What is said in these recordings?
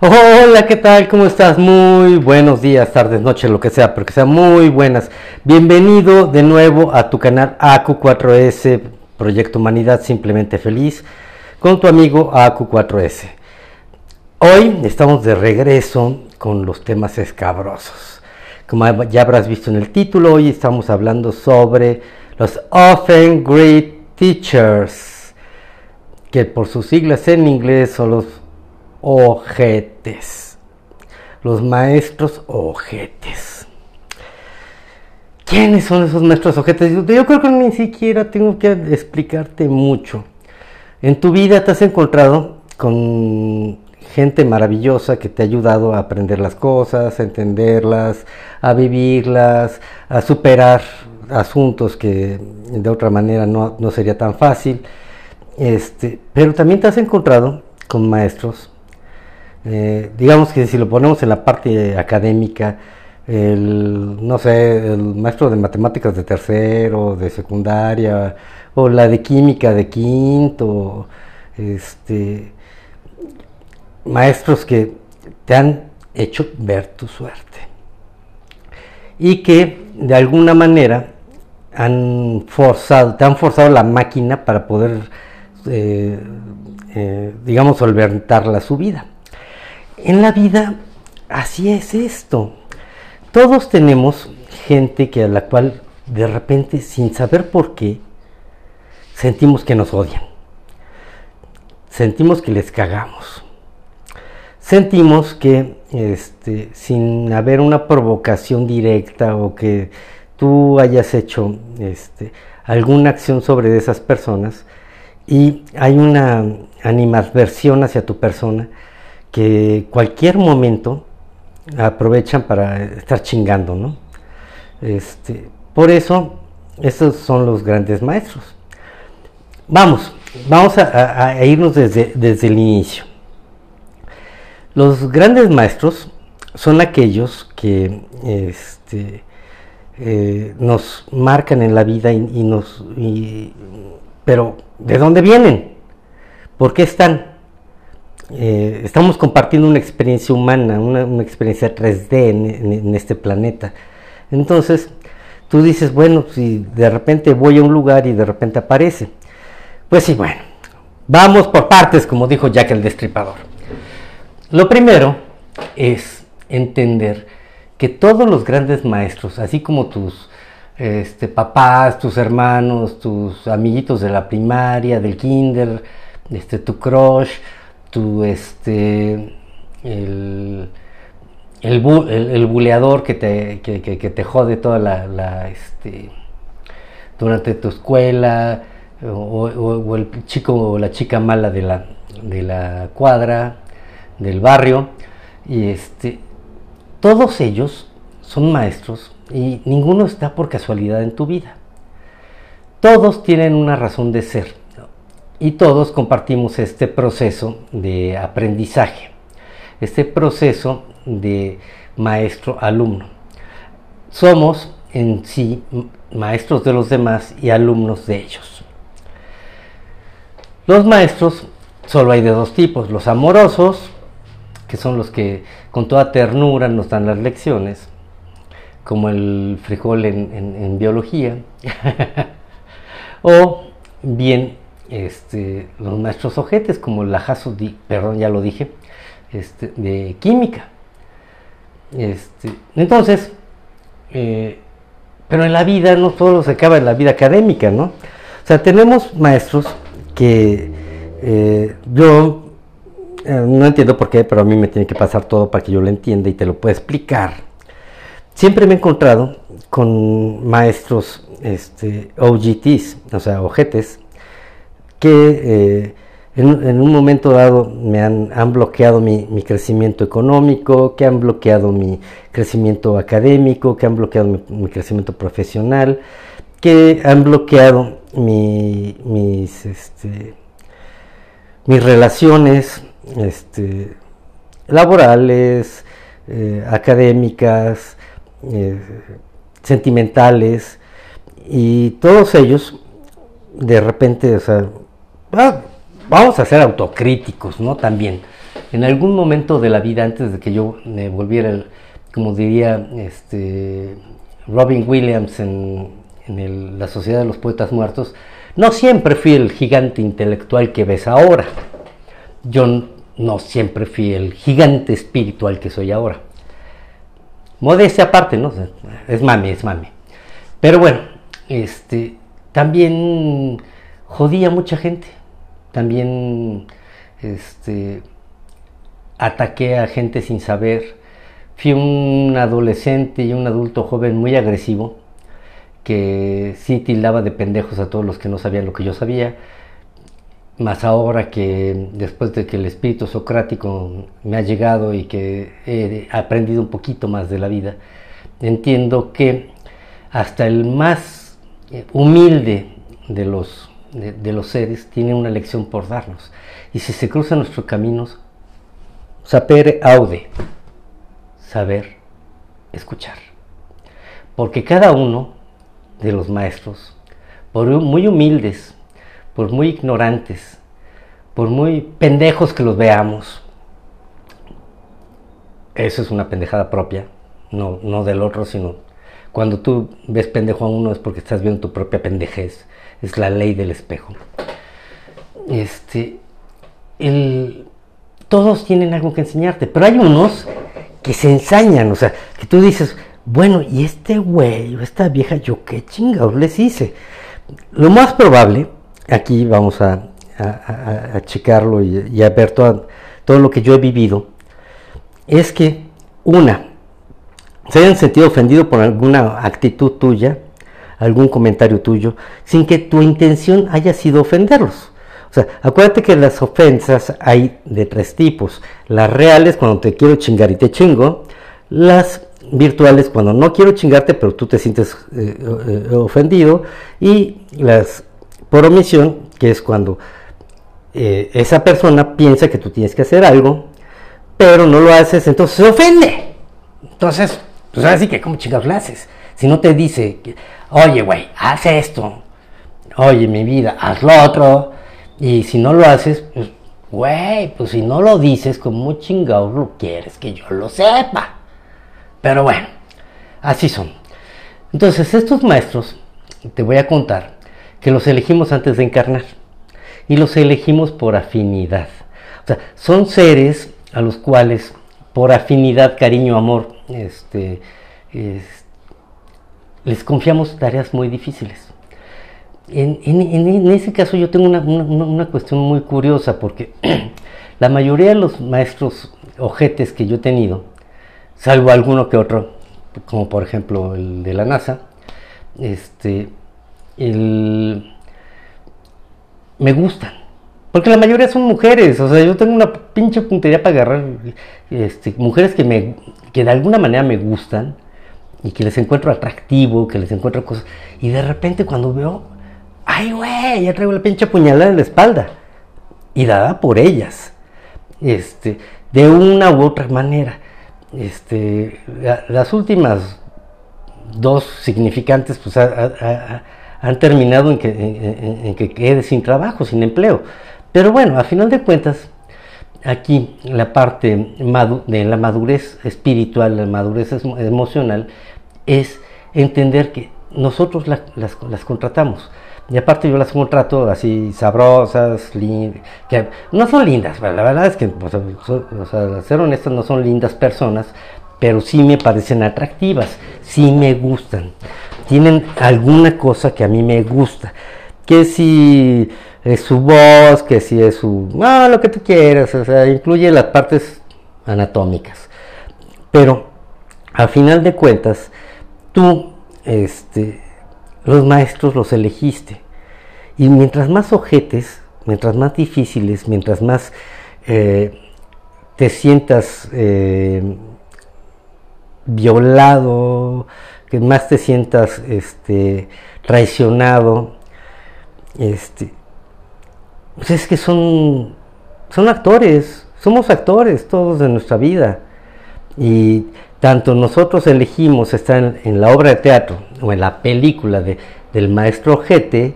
Hola, ¿qué tal? ¿Cómo estás? Muy buenos días, tardes, noches, lo que sea, pero que sean muy buenas. Bienvenido de nuevo a tu canal AQ4S, Proyecto Humanidad Simplemente Feliz, con tu amigo AQ4S. Hoy estamos de regreso con los temas escabrosos. Como ya habrás visto en el título, hoy estamos hablando sobre los Often Great Teachers, que por sus siglas en inglés son los ojetes. Los maestros ojetes. ¿Quiénes son esos maestros ojetes? Yo creo que ni siquiera tengo que explicarte mucho. En tu vida te has encontrado con gente maravillosa que te ha ayudado a aprender las cosas, a entenderlas, a vivirlas, a superar asuntos que de otra manera no, no sería tan fácil. Este, pero también te has encontrado con maestros eh, digamos que si lo ponemos en la parte académica, el, no sé, el maestro de matemáticas de tercero, de secundaria, o la de química de quinto, este, maestros que te han hecho ver tu suerte y que de alguna manera han forzado, te han forzado la máquina para poder, eh, eh, digamos, solventar la subida. En la vida así es esto. Todos tenemos gente que a la cual de repente, sin saber por qué, sentimos que nos odian. Sentimos que les cagamos. Sentimos que este, sin haber una provocación directa o que tú hayas hecho este, alguna acción sobre esas personas y hay una animadversión hacia tu persona, que cualquier momento aprovechan para estar chingando, ¿no? Este, por eso, esos son los grandes maestros. Vamos, vamos a, irnos desde, desde, el inicio. Los grandes maestros son aquellos que este, eh, nos marcan en la vida y, nos... pero, ¿de dónde vienen? ¿Por qué están? Eh, estamos compartiendo una experiencia humana, una, experiencia 3D en, este planeta. Entonces, tú dices, bueno, si de repente voy a un lugar y de repente aparece, pues sí, bueno, vamos por partes, como dijo Jack el Destripador. Lo primero es entender que todos los grandes maestros, así como tus este, papás, tus hermanos, tus amiguitos de la primaria, del kinder, este, tu crush, tu este el, el, buleador que te, que, te jode toda la, este, durante tu escuela o, el chico o la chica mala de la, de la cuadra del barrio y este todos ellos son maestros y ninguno está por casualidad en tu vida. Todos tienen una razón de ser y todos compartimos este proceso de aprendizaje, este proceso de maestro-alumno. Somos en sí maestros de los demás y alumnos de ellos. Los maestros solo hay de dos tipos, los amorosos, que son los que con toda ternura nos dan las lecciones, como el frijol en, biología, o bien este, los maestros ojetes, como Lajazo, perdón, ya lo dije, este, de química. Este, entonces, eh, pero en la vida no solo se acaba en la vida académica, ¿no? O sea, tenemos maestros que eh, yo eh, no entiendo por qué, pero a mí me tiene que pasar todo para que yo lo entienda y te lo pueda explicar. Siempre me he encontrado con maestros este, OGTs, o sea, ojetes, que eh, en, un momento dado me han, bloqueado mi, crecimiento económico, que han bloqueado mi crecimiento académico, que han bloqueado mi, crecimiento profesional, que han bloqueado mis, este, mis relaciones este, laborales, eh, académicas, eh, sentimentales, y todos ellos de repente, o sea, vamos a ser autocríticos, ¿no? También. en algún momento de la vida, antes de que yo me volviera, el, como diría este, Robin Williams en, la Sociedad de los Poetas Muertos, no siempre fui el gigante intelectual que ves ahora. Yo no siempre fui el gigante espiritual que soy ahora. Modestia aparte, ¿no? Es mami, es mami. Pero bueno, este, también jodía a mucha gente. También este, ataqué a gente sin saber. Fui un adolescente y un adulto joven muy agresivo que sí tildaba de pendejos a todos los que no sabían lo que yo sabía. Más ahora que después de que el espíritu socrático me ha llegado y que he aprendido un poquito más de la vida, entiendo que hasta el más humilde de los, de, los seres tiene una lección por darnos. Y si se cruzan nuestros caminos, sapere aude, saber escuchar. Porque cada uno de los maestros, por muy humildes, por muy ignorantes, por muy pendejos que los veamos, eso es una pendejada propia, no, no del otro, sino cuando tú ves pendejo a uno es porque estás viendo tu propia pendejez, es la ley del espejo. Este, el, todos tienen algo que enseñarte, pero hay unos que se ensañan, o sea, que tú dices, bueno, y este güey o esta vieja, yo qué chingados les hice. Lo más probable, aquí vamos a, checarlo y, a ver todo, todo lo que yo he vivido, es que una, se hayan sentido ofendido por alguna actitud tuya, algún comentario tuyo, sin que tu intención haya sido ofenderlos. O sea, acuérdate que las ofensas hay de tres tipos. Las reales cuando te quiero chingar y te chingo. Las virtuales cuando no quiero chingarte pero tú te sientes eh, eh, ofendido. Y las por omisión, que es cuando eh, esa persona piensa que tú tienes que hacer algo, pero no lo haces, entonces se ofende. Entonces, pues ahora sí que como chingados lo haces. Si no te dice, oye, güey, haz esto. Oye, mi vida, haz lo otro y si no lo haces, pues, güey, pues si no lo dices, como chingados lo quieres que yo lo sepa? Pero bueno, así son. Entonces, estos maestros, te voy a contar, que los elegimos antes de encarnar. Y los elegimos por afinidad. O sea, son seres a los cuales, por afinidad, cariño, amor, este, les confiamos tareas muy difíciles. En, ese caso yo tengo una, cuestión muy curiosa porque la mayoría de los maestros ojetes que yo he tenido, salvo alguno que otro, como por ejemplo el de la NASA, este, me gustan. Porque la mayoría son mujeres, o sea, yo tengo una pinche puntería para agarrar este, mujeres que, me, que de alguna manera me gustan y que les encuentro atractivo, que les encuentro cosas. Y de repente cuando veo ay, güey, ya traigo la pinche puñalada en la espalda. Y dada por ellas. Este, de una u otra manera. Este, las últimas dos significantes pues han terminado en que, en, que quede sin trabajo, sin empleo. Pero bueno, a final de cuentas, aquí la parte de la madurez espiritual, la madurez emocional, es entender que nosotros las, las contratamos. Y aparte yo las contrato así sabrosas, que no son lindas, la verdad es que, o sea, ser honestas, no son lindas personas, pero sí me parecen atractivas, sí me gustan. Tienen alguna cosa que a mí me gusta, que si es su voz, que si es su... No, lo que tú quieras, o sea, incluye las partes anatómicas. Pero, a final de cuentas, tú, este, los maestros los elegiste. Y mientras más ojetes, mientras más difíciles, mientras más eh, te sientas eh, violado, que más te sientas este, traicionado, este, pues es que son, son actores, somos actores todos de nuestra vida. Y tanto nosotros elegimos estar en, la obra de teatro o en la película de, del maestro Ojete,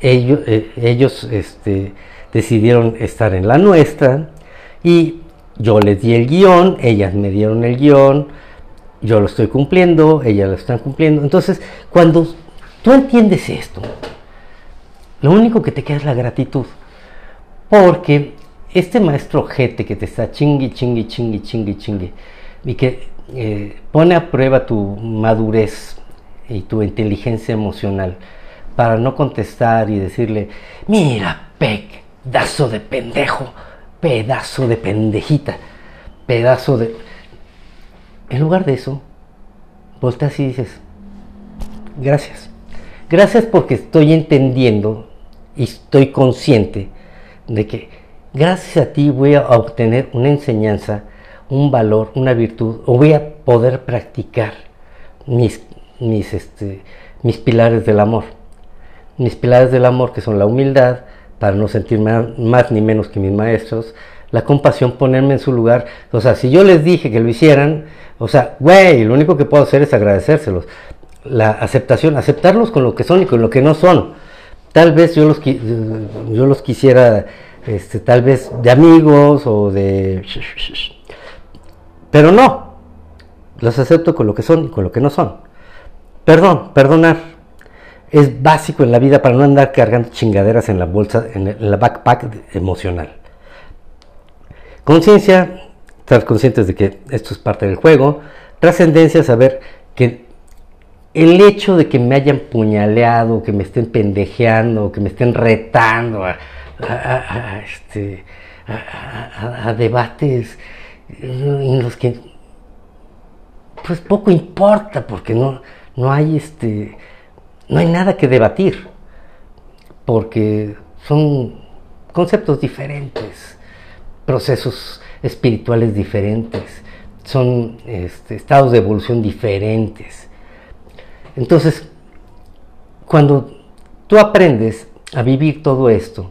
ellos, eh, ellos este, decidieron estar en la nuestra Y yo les di el guion, ellas me dieron el guion, yo lo estoy cumpliendo, ellas lo están cumpliendo. Entonces, cuando tú entiendes esto, lo único que te queda es la gratitud. Porque este maestro jete que te está chingui, chingui, chingui, chingui, chingui, y que eh, pone a prueba tu madurez y tu inteligencia emocional para no contestar y decirle, mira, pedazo de pendejo, pedazo de pendejita, pedazo de... En lugar de eso, volteas y dices, gracias. Gracias porque estoy entendiendo y estoy consciente de que gracias a ti voy a obtener una enseñanza, un valor, una virtud, o voy a poder practicar mis, mis, este, mis pilares del amor. Mis pilares del amor que son la humildad, para no sentirme más ni menos que mis maestros, la compasión, ponerme en su lugar. O sea, si yo les dije que lo hicieran, o sea, güey, lo único que puedo hacer es agradecérselos. La aceptación, aceptarlos con lo que son y con lo que no son. Tal vez yo los, yo los quisiera, este, tal vez de amigos o de... Pero no, los acepto con lo que son y con lo que no son. Perdón, perdonar. Es básico en la vida para no andar cargando chingaderas en la bolsa, en la backpack emocional. Conciencia, estar conscientes de que esto es parte del juego. Trascendencia, saber que el hecho de que me hayan puñaleado, que me estén pendejeando, que me estén retando a, este, debates en los que pues poco importa porque no, no hay este no hay nada que debatir porque son conceptos diferentes procesos espirituales diferentes, son este, estados de evolución diferentes. Entonces, cuando tú aprendes a vivir todo esto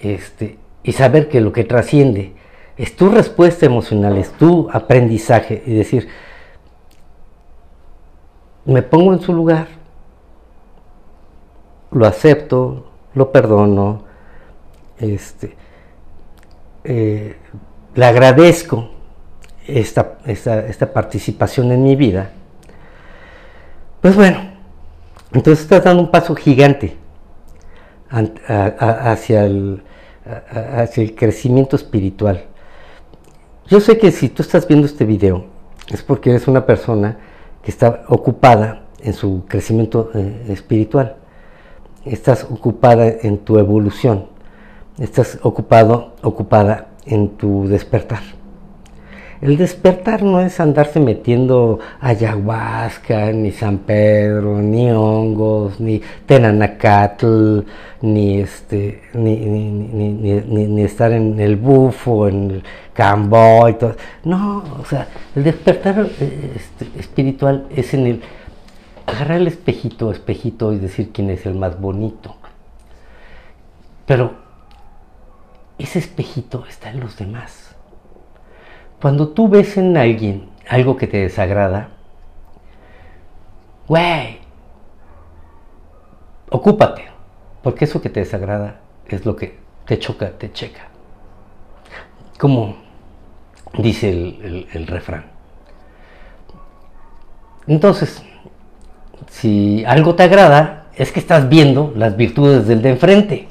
este, y saber que lo que trasciende es tu respuesta emocional, es tu aprendizaje y decir, me pongo en su lugar, lo acepto, lo perdono, este, eh, le agradezco esta, esta, participación en mi vida, pues bueno, entonces estás dando un paso gigante hacia el, hacia el crecimiento espiritual. Yo sé que si tú estás viendo este video es porque eres una persona que está ocupada en su crecimiento eh, espiritual, estás ocupada en tu evolución estás ocupado, ocupada en tu despertar. El despertar no es andarse metiendo ayahuasca, ni San Pedro, ni hongos, ni tenanacatl, ni este, ni, ni, estar en el bufo, en el cambo y todo. No, o sea, el despertar este, espiritual es en el agarrar el espejito, espejito y decir quién es el más bonito. Pero ese espejito está en los demás. Cuando tú ves en alguien algo que te desagrada, güey, ocúpate, porque eso que te desagrada es lo que te choca, te checa. Como dice el, refrán. Entonces, si algo te agrada, es que estás viendo las virtudes del de enfrente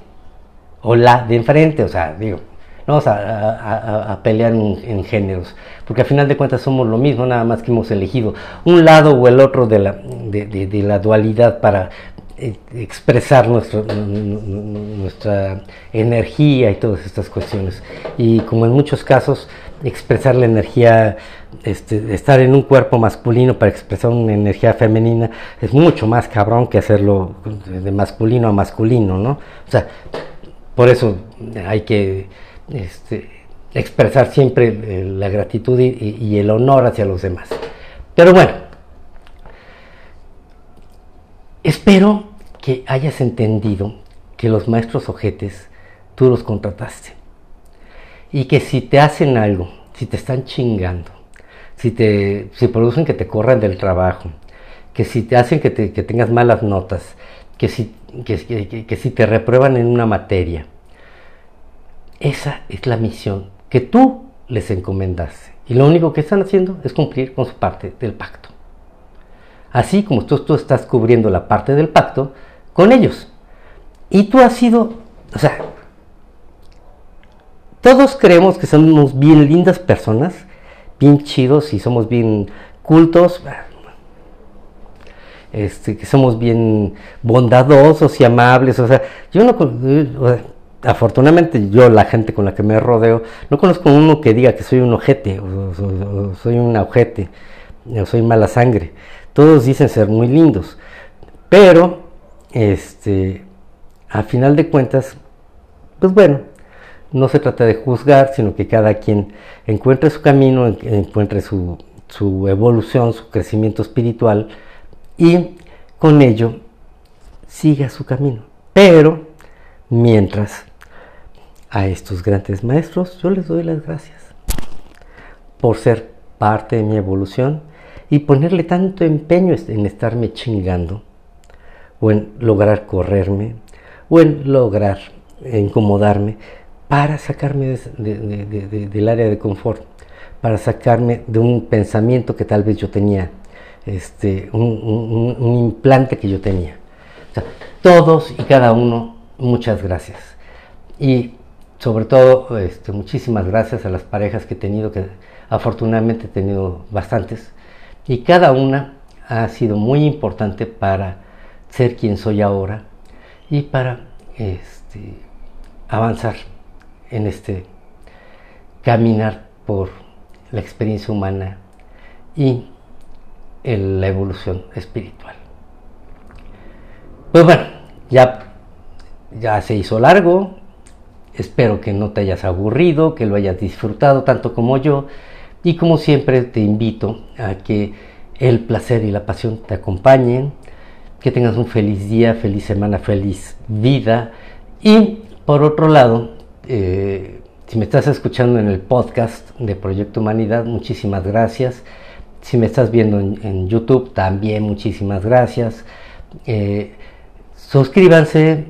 o la de enfrente, o sea, digo, vamos a, pelear en, géneros, porque al final de cuentas somos lo mismo, nada más que hemos elegido un lado o el otro de la, de, la dualidad para eh, expresar nuestro, nuestra energía y todas estas cuestiones. Y como en muchos casos, expresar la energía, este, estar en un cuerpo masculino para expresar una energía femenina es mucho más cabrón que hacerlo de masculino a masculino, ¿no? O sea, por eso hay que este, expresar siempre eh, la gratitud y, el honor hacia los demás. Pero bueno, espero que hayas entendido que los maestros ojetes tú los contrataste. Y que si te hacen algo, si te están chingando, si te si producen que te corran del trabajo, que si te hacen que, que tengas malas notas, que si que, si te reprueban en una materia. Esa es la misión que tú les encomendaste. Y lo único que están haciendo es cumplir con su parte del pacto. Así como tú, tú estás cubriendo la parte del pacto con ellos. Y tú has sido, o sea, todos creemos que somos bien lindas personas, bien chidos y somos bien cultos, este, que somos bien bondadosos y amables. O sea, yo no, afortunadamente yo, la gente con la que me rodeo, no conozco uno que diga que soy un ojete, o, soy un ojete, o soy mala sangre. Todos dicen ser muy lindos, pero, este, a final de cuentas, pues bueno, no se trata de juzgar, sino que cada quien encuentre su camino, encuentre su, su evolución, su crecimiento espiritual y con ello siga su camino. Pero mientras a estos grandes maestros yo les doy las gracias por ser parte de mi evolución y ponerle tanto empeño en estarme chingando o en lograr correrme o en lograr incomodarme para sacarme del área de confort, para sacarme de un pensamiento que tal vez yo tenía, este, un, implante que yo tenía. todos y cada uno, muchas gracias. Y sobre todo, este, muchísimas gracias a las parejas que he tenido, que afortunadamente he tenido bastantes, y cada una ha sido muy importante para ser quien soy ahora y para este, avanzar en este caminar por la experiencia humana y la evolución espiritual. Pues bueno, ya, ya se hizo largo, Espero que no te hayas aburrido, que lo hayas disfrutado tanto como yo. Y como siempre te invito a que el placer y la pasión te acompañen, que tengas un feliz día, feliz semana, feliz vida. Y por otro lado, eh, si me estás escuchando en el podcast de Proyecto Humanidad, muchísimas gracias. Si me estás viendo en, YouTube, también muchísimas gracias. Eh, suscríbanse.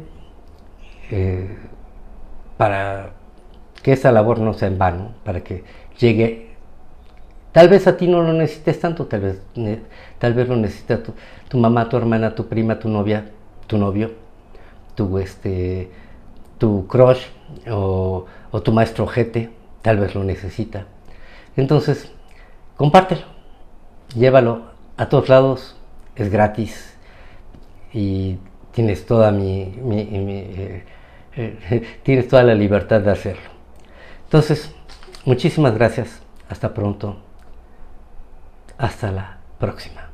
Eh, para que esa labor no sea en vano, para que llegue. Tal vez a ti no lo necesites tanto, tal vez, tal vez lo necesita tu, mamá, tu hermana, tu prima, tu novia, tu novio, tu, este, tu crush o, o tu maestro jete, tal vez lo necesita. Entonces, compártelo, llévalo a todos lados, es gratis y tienes toda mi, mi, tienes toda la libertad de hacerlo. Entonces, muchísimas gracias. Hasta pronto. Hasta la próxima.